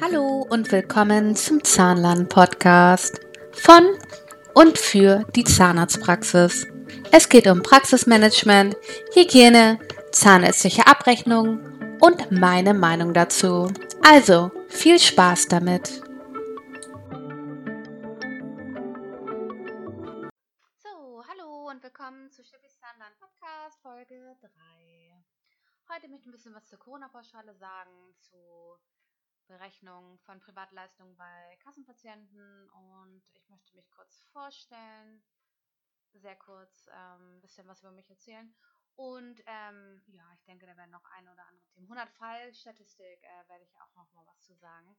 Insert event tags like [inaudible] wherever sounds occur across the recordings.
Hallo und willkommen zum Zahnlern Podcast von und für die Zahnarztpraxis. Es geht um Praxismanagement, Hygiene, zahnärztliche Abrechnung und meine Meinung dazu. Also viel Spaß damit. So, hallo und willkommen zu Steffi's Zahnland Podcast Folge 3. Heute möchte ich ein bisschen was zur Corona-Pauschale sagen, zu Berechnung von Privatleistungen bei Kassenpatienten und ich möchte mich kurz vorstellen, sehr kurz ähm, ein bisschen was über mich erzählen und ähm, ja, ich denke, da werden noch ein oder andere Themen. 100 Fall-Statistik äh, werde ich auch noch mal was zu sagen.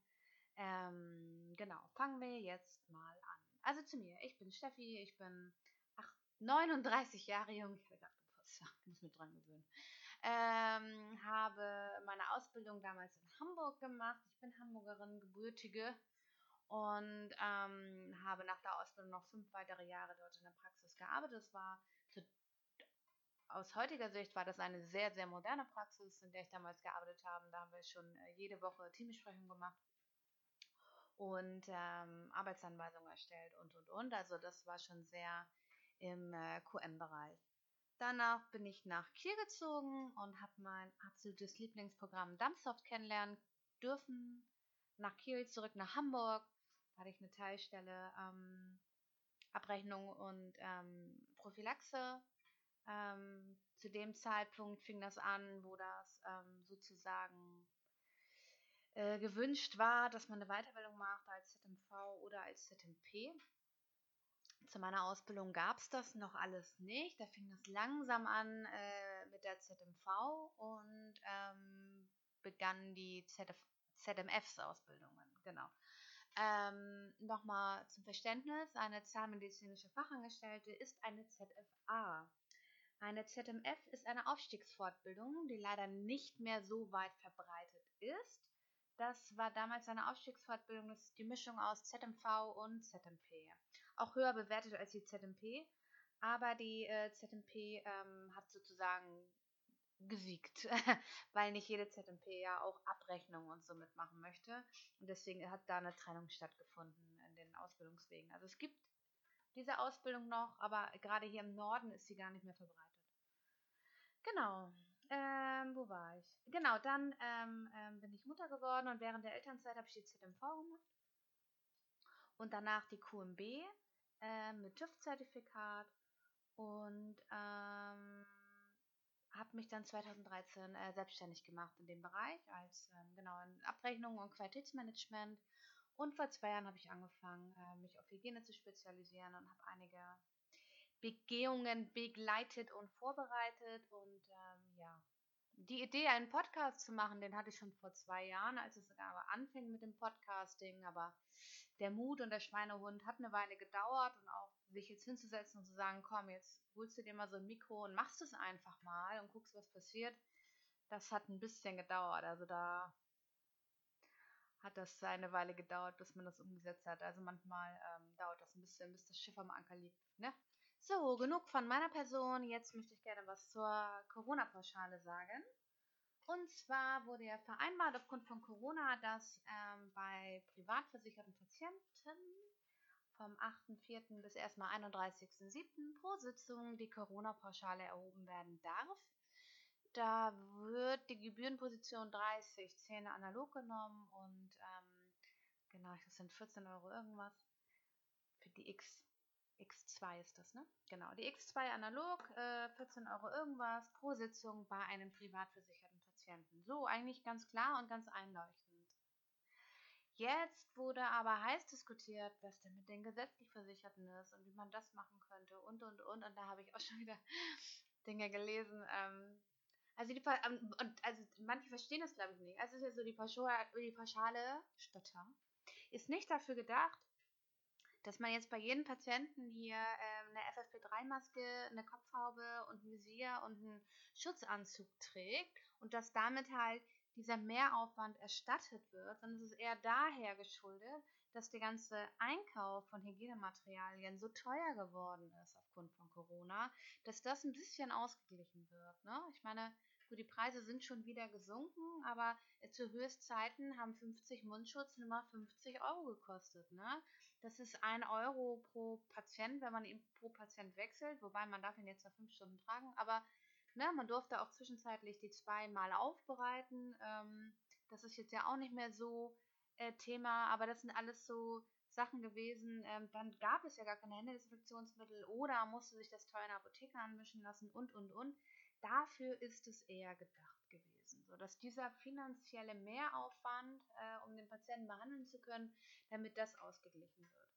Ähm, genau, fangen wir jetzt mal an. Also zu mir, ich bin Steffi, ich bin ach, 39 Jahre jung, ich hatte gerade Geburtstag, muss mich dran gewöhnen. Ähm, habe meine Ausbildung damals in Hamburg gemacht. Ich bin Hamburgerin, gebürtige und ähm, habe nach der Ausbildung noch fünf weitere Jahre dort in der Praxis gearbeitet. Das war zu, aus heutiger Sicht war das eine sehr, sehr moderne Praxis, in der ich damals gearbeitet habe. Da haben wir schon äh, jede Woche Teambesprechungen gemacht und ähm, Arbeitsanweisungen erstellt und und und. Also das war schon sehr im äh, QM-Bereich. Danach bin ich nach Kiel gezogen und habe mein absolutes Lieblingsprogramm Dumpsoft kennenlernen dürfen. Nach Kiel zurück nach Hamburg. Da hatte ich eine Teilstelle ähm, Abrechnung und ähm, Prophylaxe. Ähm, zu dem Zeitpunkt fing das an, wo das ähm, sozusagen äh, gewünscht war, dass man eine Weiterbildung macht als ZMV oder als ZMP zu meiner Ausbildung gab es das noch alles nicht. Da fing das langsam an äh, mit der ZMV und ähm, begannen die ZMFs-Ausbildungen. Genau. Ähm, Nochmal zum Verständnis: Eine zahnmedizinische Fachangestellte ist eine ZFA. Eine ZMF ist eine Aufstiegsfortbildung, die leider nicht mehr so weit verbreitet ist. Das war damals eine Aufstiegsfortbildung, das ist die Mischung aus ZMV und ZMP auch höher bewertet als die ZMP, aber die äh, ZMP ähm, hat sozusagen gesiegt, [laughs] weil nicht jede ZMP ja auch Abrechnungen und so mitmachen möchte. Und deswegen hat da eine Trennung stattgefunden in den Ausbildungswegen. Also es gibt diese Ausbildung noch, aber gerade hier im Norden ist sie gar nicht mehr verbreitet. Genau. Ähm, wo war ich? Genau, dann ähm, ähm, bin ich Mutter geworden und während der Elternzeit habe ich die ZMV gemacht. Und danach die QMB äh, mit TÜV-Zertifikat und ähm, habe mich dann 2013 äh, selbstständig gemacht in dem Bereich als ähm, genau in Abrechnung und Qualitätsmanagement. Und vor zwei Jahren habe ich angefangen, äh, mich auf Hygiene zu spezialisieren und habe einige Begehungen begleitet und vorbereitet. Und ähm, ja, die Idee, einen Podcast zu machen, den hatte ich schon vor zwei Jahren, als es anfing mit dem Podcasting. Aber der Mut und der Schweinehund hat eine Weile gedauert und auch sich jetzt hinzusetzen und zu sagen, komm, jetzt holst du dir mal so ein Mikro und machst es einfach mal und guckst, was passiert. Das hat ein bisschen gedauert. Also da hat das eine Weile gedauert, bis man das umgesetzt hat. Also manchmal ähm, dauert das ein bisschen, bis das Schiff am Anker liegt. Ne? So, genug von meiner Person. Jetzt möchte ich gerne was zur Corona-Pauschale sagen. Und zwar wurde ja vereinbart aufgrund von Corona, dass ähm, bei privat versicherten Patienten vom 8.4. bis erstmal 31.7. pro Sitzung die Corona-Pauschale erhoben werden darf. Da wird die Gebührenposition 30 Zähne analog genommen und ähm, genau, das sind 14 Euro irgendwas. Für die X, X2 ist das, ne? Genau, die X2 analog, äh, 14 Euro irgendwas pro Sitzung bei einem privatversicherten Patienten. So eigentlich ganz klar und ganz einleuchtend. Jetzt wurde aber heiß diskutiert, was denn mit den gesetzlich Versicherten ist und wie man das machen könnte und und und. Und da habe ich auch schon wieder [laughs] Dinge gelesen. Ähm, also, die, ähm, und, also manche verstehen das glaube ich nicht. Also es ist ja so, die, Pauschale, die pauschale Stotter ist nicht dafür gedacht, dass man jetzt bei jedem Patienten hier äh, eine FFP3-Maske, eine Kopfhaube und ein Visier und einen Schutzanzug trägt und dass damit halt dieser Mehraufwand erstattet wird, sondern es ist eher daher geschuldet, dass der ganze Einkauf von Hygienematerialien so teuer geworden ist aufgrund von Corona, dass das ein bisschen ausgeglichen wird. Ne? Ich meine, Gut, die Preise sind schon wieder gesunken, aber zu Höchstzeiten haben 50 Mundschutz nur 50 Euro gekostet. Ne? Das ist ein Euro pro Patient, wenn man ihn pro Patient wechselt, wobei man darf ihn jetzt ja fünf Stunden tragen, aber ne, man durfte auch zwischenzeitlich die zweimal aufbereiten. Ähm, das ist jetzt ja auch nicht mehr so äh, Thema, aber das sind alles so Sachen gewesen. Ähm, dann gab es ja gar keine Händedesinfektionsmittel oder musste sich das teuer in der Apotheke anmischen lassen und, und, und. Dafür ist es eher gedacht gewesen, sodass dieser finanzielle Mehraufwand, äh, um den Patienten behandeln zu können, damit das ausgeglichen wird.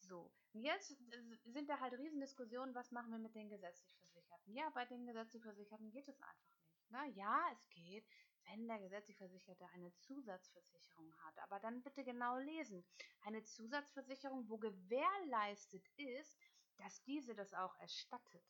So, und jetzt sind da halt Riesendiskussionen, was machen wir mit den gesetzlich Versicherten? Ja, bei den gesetzlich Versicherten geht es einfach nicht. Ne? Ja, es geht, wenn der gesetzlich Versicherte eine Zusatzversicherung hat. Aber dann bitte genau lesen. Eine Zusatzversicherung, wo gewährleistet ist, dass diese das auch erstattet.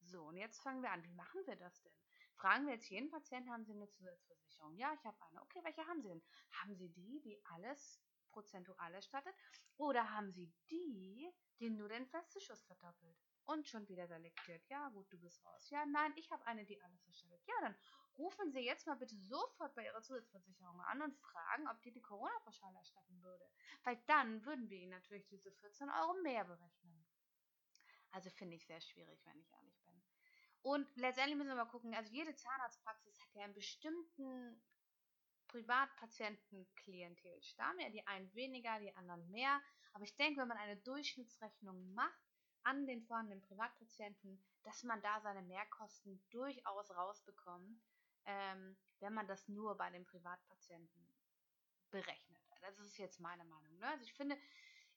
So, und jetzt fangen wir an. Wie machen wir das denn? Fragen wir jetzt jeden Patienten, haben Sie eine Zusatzversicherung? Ja, ich habe eine. Okay, welche haben Sie denn? Haben Sie die, die alles prozentual erstattet? Oder haben Sie die, die nur den Festzuschuss verdoppelt? Und schon wieder selektiert. Ja, gut, du bist raus. Ja, nein, ich habe eine, die alles erstattet. Ja, dann rufen Sie jetzt mal bitte sofort bei Ihrer Zusatzversicherung an und fragen, ob die die Corona-Pauschale erstatten würde. Weil dann würden wir Ihnen natürlich diese 14 Euro mehr berechnen. Also finde ich sehr schwierig, wenn ich ehrlich bin. Und letztendlich müssen wir mal gucken, also jede Zahnarztpraxis hat ja einen bestimmten Privatpatientenklientelstamm. Ja, die einen weniger, die anderen mehr. Aber ich denke, wenn man eine Durchschnittsrechnung macht an den vorhandenen Privatpatienten, dass man da seine Mehrkosten durchaus rausbekommt ähm, wenn man das nur bei den Privatpatienten berechnet. Das ist jetzt meine Meinung. Ne? Also ich finde,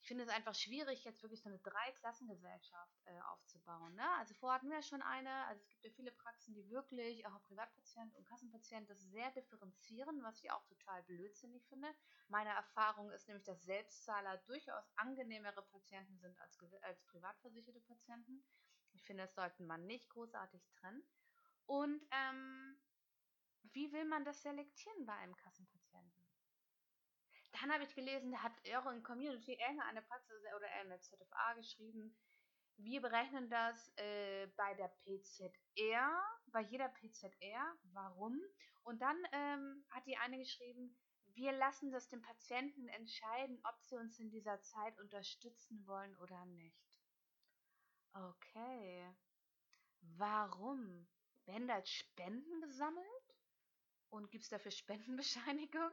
ich finde es einfach schwierig, jetzt wirklich so eine Dreiklassengesellschaft äh, aufzubauen. Ne? Also vorher hatten wir schon eine, also es gibt ja viele Praxen, die wirklich auch Privatpatient und Kassenpatient das sehr differenzieren, was ich auch total blödsinnig finde. Meine Erfahrung ist nämlich, dass Selbstzahler durchaus angenehmere Patienten sind als, als privatversicherte Patienten. Ich finde, das sollte man nicht großartig trennen. Und ähm, wie will man das selektieren bei einem Kassenpatienten? Dann habe ich gelesen, da hat in Community irgendeine Praxis oder eine ZFA geschrieben, wir berechnen das äh, bei der PZR, bei jeder PZR. Warum? Und dann ähm, hat die eine geschrieben, wir lassen das dem Patienten entscheiden, ob sie uns in dieser Zeit unterstützen wollen oder nicht. Okay. Warum? Werden da Spenden gesammelt? Und gibt es dafür Spendenbescheinigung?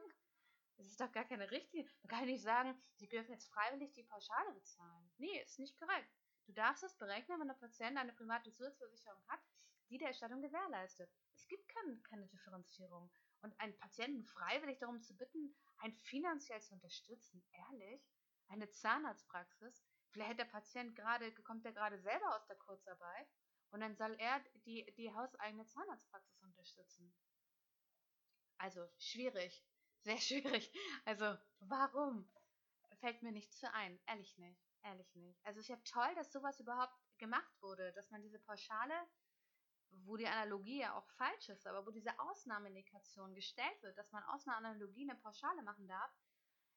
Das ist doch gar keine richtige. Man kann nicht sagen, Sie dürfen jetzt freiwillig die Pauschale bezahlen. Nee, ist nicht korrekt. Du darfst es berechnen, wenn der Patient eine private Zusatzversicherung hat, die der Erstattung gewährleistet. Es gibt kein, keine Differenzierung. Und einen Patienten freiwillig darum zu bitten, einen finanziell zu unterstützen, ehrlich, eine Zahnarztpraxis, vielleicht der Patient gerade, kommt er gerade selber aus der Kurzarbeit und dann soll er die, die hauseigene Zahnarztpraxis unterstützen. Also schwierig, sehr schwierig. Also warum? Fällt mir nicht zu ein, ehrlich nicht, ehrlich nicht. Also ist ja toll, dass sowas überhaupt gemacht wurde, dass man diese Pauschale, wo die Analogie ja auch falsch ist, aber wo diese Ausnahmeindikation gestellt wird, dass man aus einer Analogie eine Pauschale machen darf,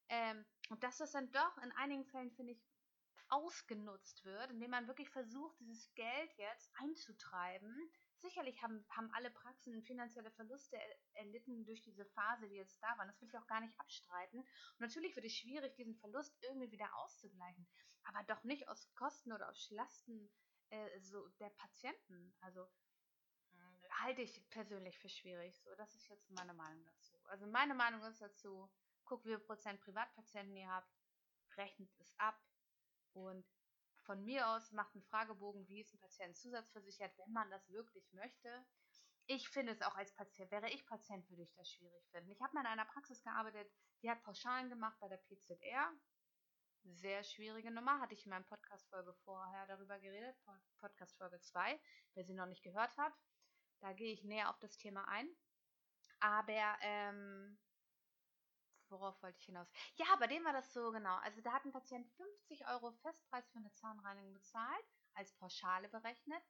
ähm, und dass das dann doch in einigen Fällen, finde ich, ausgenutzt wird, indem man wirklich versucht, dieses Geld jetzt einzutreiben, Sicherlich haben, haben alle Praxen finanzielle Verluste erlitten durch diese Phase, die jetzt da waren. Das will ich auch gar nicht abstreiten. Und natürlich wird es schwierig, diesen Verlust irgendwie wieder auszugleichen. Aber doch nicht aus Kosten oder aus Lasten äh, so der Patienten. Also äh, halte ich persönlich für schwierig. So, das ist jetzt meine Meinung dazu. Also meine Meinung ist dazu, guck, wie viel Prozent Privatpatienten ihr habt, rechnet es ab und von mir aus macht einen Fragebogen, wie ist ein Patient zusatzversichert, wenn man das wirklich möchte. Ich finde es auch als Patient, wäre ich Patient, würde ich das schwierig finden. Ich habe mal in einer Praxis gearbeitet, die hat Pauschalen gemacht bei der PZR. Sehr schwierige Nummer, hatte ich in meinem Podcast-Folge vorher darüber geredet, Podcast-Folge 2, wer sie noch nicht gehört hat. Da gehe ich näher auf das Thema ein. Aber ähm, worauf wollte ich hinaus? Ja, bei dem war das so genau. Also da hat ein Patient 50 Euro Festpreis für eine Zahnreinigung bezahlt, als Pauschale berechnet,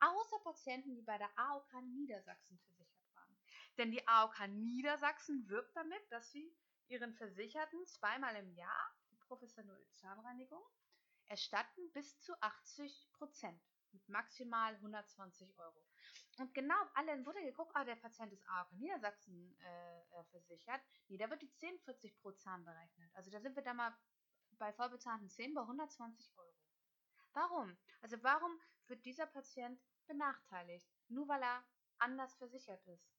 außer Patienten, die bei der AOK Niedersachsen versichert waren. Denn die AOK Niedersachsen wirbt damit, dass sie ihren Versicherten zweimal im Jahr die professionelle Zahnreinigung erstatten bis zu 80 Prozent mit maximal 120 Euro. Und genau, allen wurde geguckt, ah, der Patient ist AOK in Niedersachsen äh, äh, versichert. Nee, da wird die 1040 pro Zahn berechnet. Also da sind wir da mal bei vollbezahlten 10 bei 120 Euro. Warum? Also warum wird dieser Patient benachteiligt? Nur weil er anders versichert ist.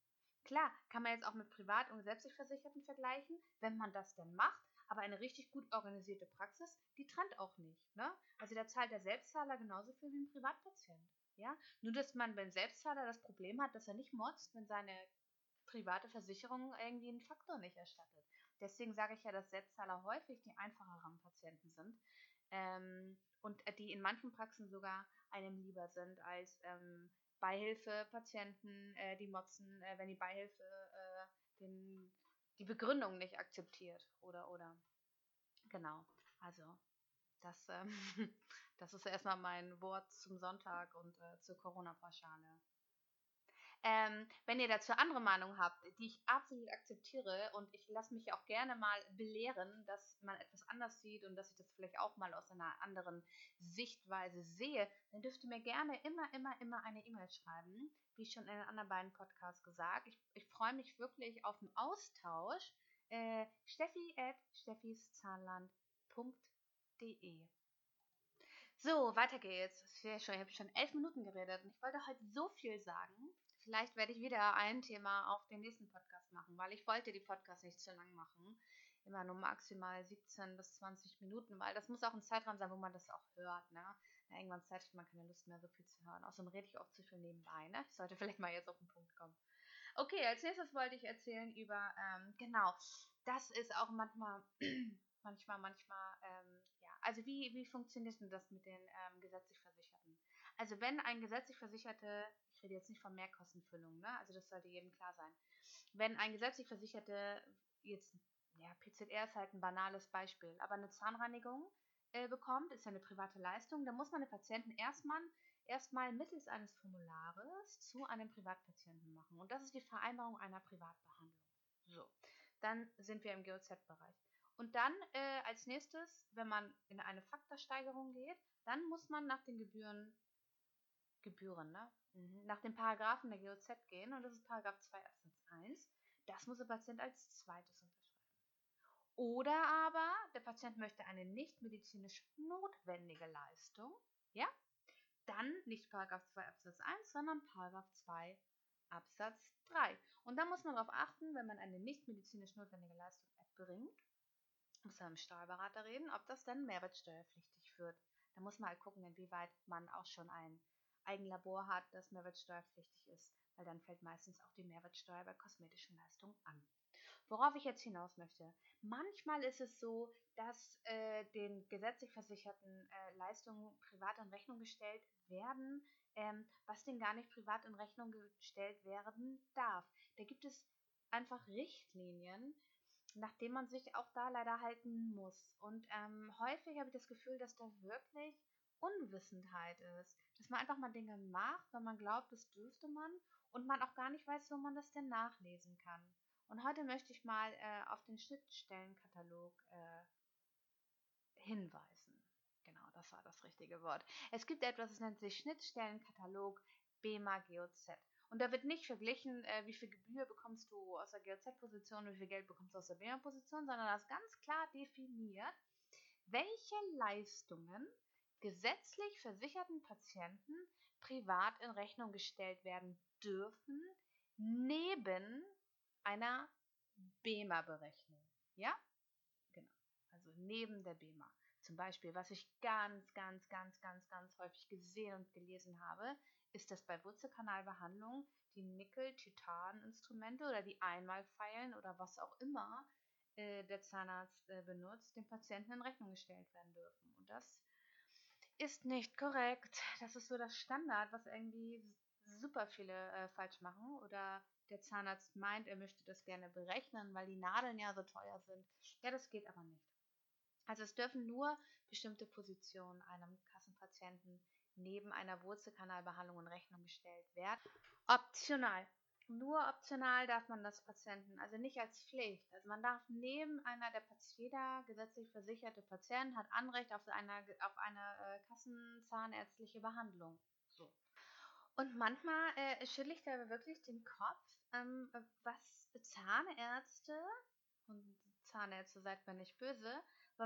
Klar, kann man jetzt auch mit privat und gesetzlich Versicherten vergleichen, wenn man das denn macht. Aber eine richtig gut organisierte Praxis, die trennt auch nicht. Ne? Also da zahlt der Selbstzahler genauso viel wie ein Privatpatient. Ja? Nur, dass man beim Selbstzahler das Problem hat, dass er nicht motzt, wenn seine private Versicherung irgendwie einen Faktor nicht erstattet. Deswegen sage ich ja, dass Selbstzahler häufig die einfacheren Patienten sind ähm, und die in manchen Praxen sogar einem lieber sind als ähm, Beihilfepatienten, äh, die motzen, äh, wenn die Beihilfe äh, den, die Begründung nicht akzeptiert oder oder genau. Also das, ähm, [laughs] das ist erstmal mein Wort zum Sonntag und äh, zur Corona-Pauschale. Ähm, wenn ihr dazu andere Meinungen habt, die ich absolut akzeptiere und ich lasse mich auch gerne mal belehren, dass man etwas anders sieht und dass ich das vielleicht auch mal aus einer anderen Sichtweise sehe, dann dürft ihr mir gerne immer, immer, immer eine E-Mail schreiben, wie schon in den anderen beiden Podcasts gesagt. Ich, ich freue mich wirklich auf den Austausch. Äh, Steffi at steffiszahnland.de so, weiter geht's. Ich habe schon elf Minuten geredet und ich wollte heute so viel sagen. Vielleicht werde ich wieder ein Thema auf den nächsten Podcast machen, weil ich wollte die Podcast nicht zu lang machen. Immer nur maximal 17 bis 20 Minuten, weil das muss auch ein Zeitraum sein, wo man das auch hört. Ne? Ja, irgendwann Zeit hat man keine Lust mehr, so viel zu hören. Außerdem rede ich auch zu viel nebenbei. Ne? Ich sollte [laughs] vielleicht mal jetzt auf den Punkt kommen. Okay, als nächstes wollte ich erzählen über, ähm, genau, das ist auch manchmal, [clears throat] manchmal, manchmal, ähm, also wie, wie funktioniert denn das mit den ähm, gesetzlich Versicherten? Also wenn ein gesetzlich Versicherte, ich rede jetzt nicht von Mehrkostenfüllung, ne? also das sollte jedem klar sein, wenn ein gesetzlich Versicherte jetzt, ja, PZR ist halt ein banales Beispiel, aber eine Zahnreinigung äh, bekommt, ist ja eine private Leistung, dann muss man den Patienten erstmal erstmal mittels eines Formulares zu einem Privatpatienten machen. Und das ist die Vereinbarung einer Privatbehandlung. So, dann sind wir im GOZ-Bereich. Und dann äh, als nächstes, wenn man in eine Faktorsteigerung geht, dann muss man nach den Gebühren Gebühren, ne? Mhm. Nach den Paragraphen der GOZ gehen und das ist Paragraph 2 Absatz 1. Das muss der Patient als zweites unterschreiben. Oder aber der Patient möchte eine nicht medizinisch notwendige Leistung, ja? Dann nicht Paragraph 2 Absatz 1, sondern Paragraph 2 Absatz 3. Und da muss man darauf achten, wenn man eine nicht medizinisch notwendige Leistung erbringt, muss man mit dem Steuerberater reden, ob das dann mehrwertsteuerpflichtig wird. Da muss man halt gucken, inwieweit man auch schon ein Eigenlabor hat, das mehrwertsteuerpflichtig ist, weil dann fällt meistens auch die Mehrwertsteuer bei kosmetischen Leistungen an. Worauf ich jetzt hinaus möchte. Manchmal ist es so, dass äh, den gesetzlich versicherten äh, Leistungen privat in Rechnung gestellt werden, ähm, was denen gar nicht privat in Rechnung gestellt werden darf. Da gibt es einfach Richtlinien, nach denen man sich auch da leider halten muss. Und ähm, häufig habe ich das Gefühl, dass da wirklich Unwissenheit ist. Dass man einfach mal Dinge macht, weil man glaubt, das dürfte man und man auch gar nicht weiß, wo man das denn nachlesen kann. Und heute möchte ich mal äh, auf den Schnittstellenkatalog äh, hinweisen. Genau, das war das richtige Wort. Es gibt etwas, das nennt sich Schnittstellenkatalog BEMA GOZ. Und da wird nicht verglichen, äh, wie viel Gebühr bekommst du aus der GOZ-Position, wie viel Geld bekommst du aus der BEMA-Position, sondern das ganz klar definiert, welche Leistungen gesetzlich versicherten Patienten privat in Rechnung gestellt werden dürfen, neben einer BEMA-Berechnung. Ja? Genau. Also neben der BEMA. Zum Beispiel, was ich ganz, ganz, ganz, ganz, ganz häufig gesehen und gelesen habe, ist, dass bei Wurzelkanalbehandlung die Nickel-Titan-Instrumente oder die Einmalfeilen oder was auch immer äh, der Zahnarzt äh, benutzt, dem Patienten in Rechnung gestellt werden dürfen. Und das ist nicht korrekt. Das ist so das Standard, was irgendwie super viele äh, falsch machen. Oder der Zahnarzt meint, er möchte das gerne berechnen, weil die Nadeln ja so teuer sind. Ja, das geht aber nicht. Also es dürfen nur bestimmte Positionen einem Kassenpatienten neben einer Wurzelkanalbehandlung in Rechnung gestellt werden. Optional. Nur optional darf man das Patienten, also nicht als Pflicht. Also man darf neben einer der jeder gesetzlich versicherte Patient hat Anrecht auf eine, auf eine äh, Kassenzahnärztliche Behandlung. So. Und manchmal äh, schüttle ich da wirklich den Kopf, ähm, was Zahnärzte, und Zahnärzte seid mir nicht böse,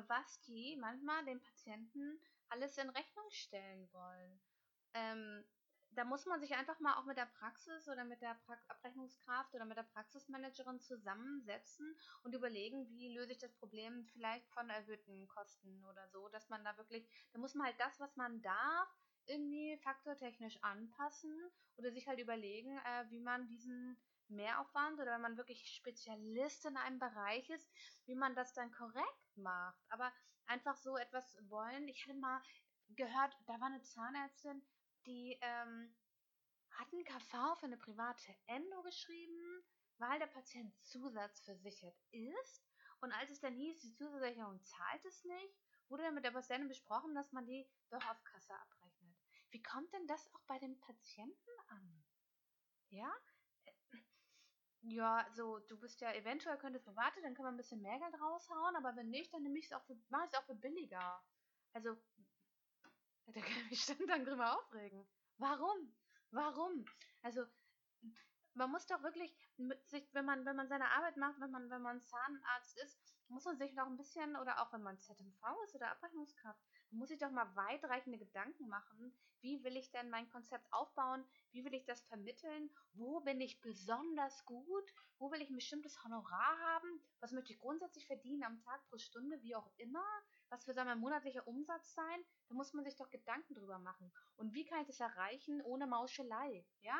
was die manchmal den Patienten alles in Rechnung stellen wollen. Ähm, da muss man sich einfach mal auch mit der Praxis oder mit der pra Abrechnungskraft oder mit der Praxismanagerin zusammensetzen und überlegen, wie löse ich das Problem vielleicht von erhöhten Kosten oder so, dass man da wirklich, da muss man halt das, was man darf, irgendwie faktortechnisch anpassen oder sich halt überlegen, äh, wie man diesen Mehraufwand oder wenn man wirklich Spezialist in einem Bereich ist, wie man das dann korrekt macht. Aber einfach so etwas wollen. Ich hatte mal gehört, da war eine Zahnärztin, die ähm, hat einen KV für eine private Endo geschrieben, weil der Patient zusatzversichert ist. Und als es dann hieß, die Zusatzversicherung zahlt es nicht, wurde dann mit der Patientin besprochen, dass man die doch auf Kasse abrechnet. Wie kommt denn das auch bei den Patienten an? Ja? Ja, so, du bist ja eventuell könntest private, dann können wir ein bisschen mehr Geld raushauen, aber wenn nicht, dann nehme ich es auch für, mache ich es auch für billiger. Also, [laughs] da kann ich mich dann, dann drüber aufregen. Warum? Warum? Also, man muss doch wirklich sich, wenn man, wenn man seine Arbeit macht, wenn man, wenn man Zahnarzt ist, muss man sich doch ein bisschen, oder auch wenn man ZMV ist oder Abrechnungskraft, man muss sich doch mal weitreichende Gedanken machen. Wie will ich denn mein Konzept aufbauen? Wie will ich das vermitteln? Wo bin ich besonders gut? Wo will ich ein bestimmtes Honorar haben? Was möchte ich grundsätzlich verdienen am Tag pro Stunde, wie auch immer? was wird mein monatlicher Umsatz sein? Da muss man sich doch Gedanken drüber machen. Und wie kann ich das erreichen ohne Mauschelei? Ja?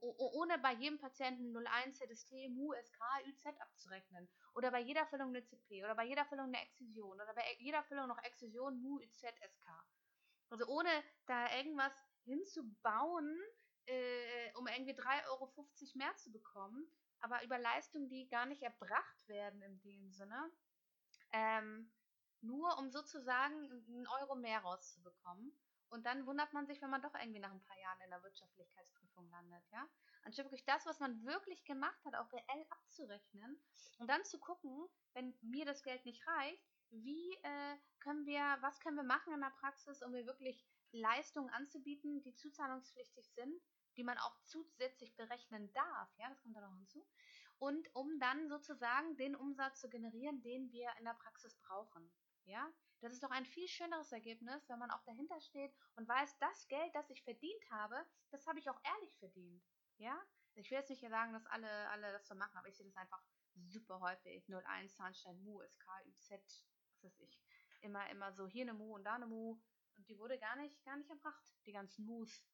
Ohne bei jedem Patienten 01 ZST, MU, SK, UZ abzurechnen. Oder bei jeder Füllung eine CP. Oder bei jeder Füllung eine Exzision. Oder bei jeder Füllung noch Exzision, MU, UZ, SK. Also ohne da irgendwas hinzubauen, äh, um irgendwie 3,50 Euro mehr zu bekommen, aber über Leistungen, die gar nicht erbracht werden in dem Sinne, ähm, nur um sozusagen einen Euro mehr rauszubekommen. Und dann wundert man sich, wenn man doch irgendwie nach ein paar Jahren in der Wirtschaftlichkeitsprüfung landet, ja. Anstatt wirklich das, was man wirklich gemacht hat, auch reell abzurechnen und dann zu gucken, wenn mir das Geld nicht reicht, wie äh, können wir, was können wir machen in der Praxis, um mir wirklich Leistungen anzubieten, die zuzahlungspflichtig sind, die man auch zusätzlich berechnen darf, ja, das kommt da noch hinzu, und um dann sozusagen den Umsatz zu generieren, den wir in der Praxis brauchen. Ja, das ist doch ein viel schöneres Ergebnis, wenn man auch dahinter steht und weiß, das Geld, das ich verdient habe, das habe ich auch ehrlich verdient. Ja, ich will jetzt nicht sagen, dass alle, alle das so machen, aber ich sehe das einfach super häufig. 01, Zahnstein, Mu, SK, UZ, was weiß ich. Immer, immer so hier eine Mu und da eine Mu. Und die wurde gar nicht, gar nicht erbracht, die ganzen Mus.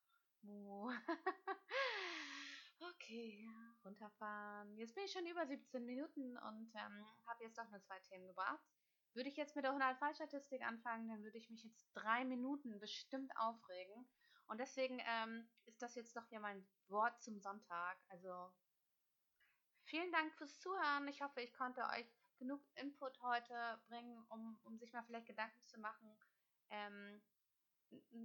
Mu. [laughs] okay, runterfahren. Jetzt bin ich schon über 17 Minuten und ähm, habe jetzt doch nur zwei Themen gebracht. Würde ich jetzt mit der 100-Fallstatistik anfangen, dann würde ich mich jetzt drei Minuten bestimmt aufregen. Und deswegen ähm, ist das jetzt doch hier mein Wort zum Sonntag. Also vielen Dank fürs Zuhören. Ich hoffe, ich konnte euch genug Input heute bringen, um, um sich mal vielleicht Gedanken zu machen, ähm,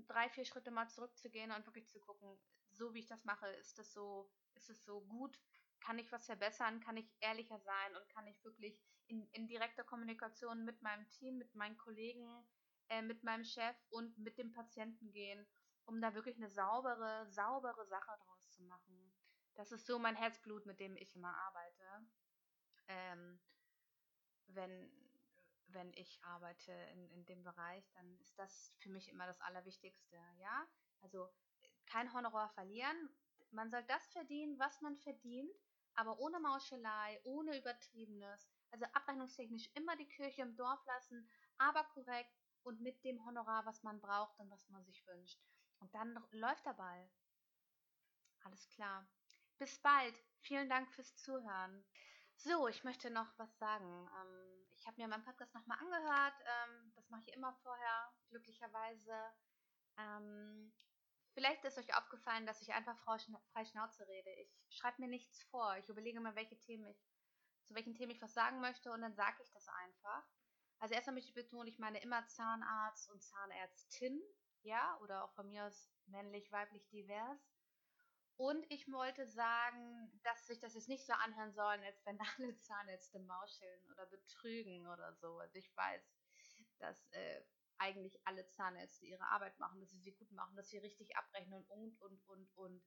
drei, vier Schritte mal zurückzugehen und wirklich zu gucken, so wie ich das mache, ist das so, ist es so gut, kann ich was verbessern, kann ich ehrlicher sein und kann ich wirklich in, in direkter Kommunikation mit meinem Team, mit meinen Kollegen, äh, mit meinem Chef und mit dem Patienten gehen, um da wirklich eine saubere, saubere Sache draus zu machen. Das ist so mein Herzblut, mit dem ich immer arbeite. Ähm, wenn, wenn ich arbeite in, in dem Bereich, dann ist das für mich immer das Allerwichtigste, ja. Also kein Honorar verlieren. Man soll das verdienen, was man verdient aber ohne Mauschelei, ohne Übertriebenes. Also abrechnungstechnisch immer die Kirche im Dorf lassen, aber korrekt und mit dem Honorar, was man braucht und was man sich wünscht. Und dann läuft der Ball. Alles klar. Bis bald. Vielen Dank fürs Zuhören. So, ich möchte noch was sagen. Ähm, ich habe mir meinen Podcast nochmal angehört. Ähm, das mache ich immer vorher, glücklicherweise. Vielleicht ist euch aufgefallen, dass ich einfach frei Schnauze rede. Ich schreibe mir nichts vor. Ich überlege mir, welche Themen ich, zu welchen Themen ich was sagen möchte und dann sage ich das einfach. Also erstmal möchte ich betonen, ich meine immer Zahnarzt und Zahnärztin, ja, oder auch von mir aus männlich, weiblich, divers. Und ich wollte sagen, dass sich das jetzt nicht so anhören sollen, als wenn [laughs] alle Zahnärzte mauscheln oder betrügen oder so. Also ich weiß, dass äh, eigentlich alle Zahnärzte ihre Arbeit machen, dass sie sie gut machen, dass sie richtig abrechnen und, und, und, und.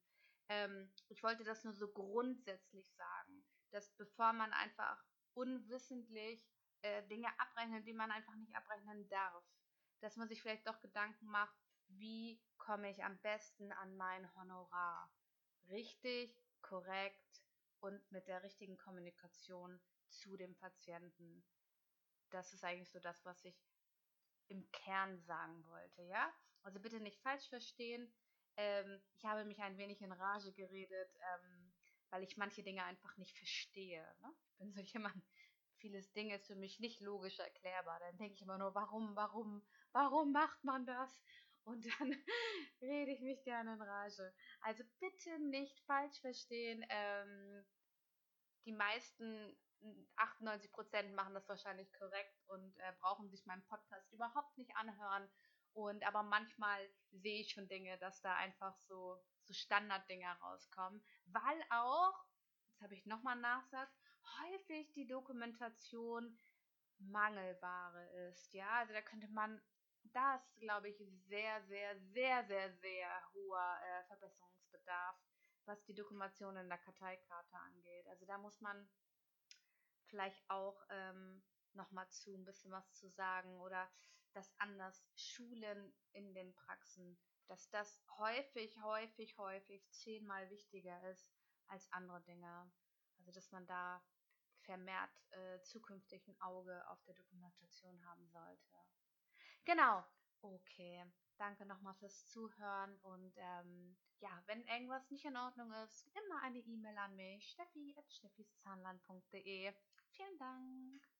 Ähm, ich wollte das nur so grundsätzlich sagen, dass bevor man einfach unwissentlich äh, Dinge abrechnet, die man einfach nicht abrechnen darf, dass man sich vielleicht doch Gedanken macht, wie komme ich am besten an mein Honorar? Richtig, korrekt und mit der richtigen Kommunikation zu dem Patienten. Das ist eigentlich so das, was ich im Kern sagen wollte, ja? Also bitte nicht falsch verstehen. Ähm, ich habe mich ein wenig in Rage geredet, ähm, weil ich manche Dinge einfach nicht verstehe. Ne? Ich bin so [laughs] jemand, vieles Ding ist für mich nicht logisch erklärbar. Dann denke ich immer nur, warum, warum, warum macht man das? Und dann [laughs] rede ich mich gerne in Rage. Also bitte nicht falsch verstehen. Ähm, die meisten 98 Prozent machen das wahrscheinlich korrekt und äh, brauchen sich meinen Podcast überhaupt nicht anhören. Und aber manchmal sehe ich schon Dinge, dass da einfach so, so Standarddinge rauskommen, weil auch, jetzt habe ich nochmal nachsagt, häufig die Dokumentation Mangelware ist. Ja, also da könnte man, das glaube ich, sehr, sehr, sehr, sehr, sehr hoher äh, Verbesserungsbedarf, was die Dokumentation in der Karteikarte angeht. Also da muss man vielleicht auch ähm, nochmal zu ein bisschen was zu sagen oder das anders schulen in den Praxen, dass das häufig, häufig, häufig zehnmal wichtiger ist als andere Dinge. Also dass man da vermehrt äh, zukünftig ein Auge auf der Dokumentation haben sollte. Genau, okay. Danke nochmal fürs Zuhören und ähm, ja, wenn irgendwas nicht in Ordnung ist, immer eine E-Mail an mich, steffi.steffiszahnland.de. Vielen Dank.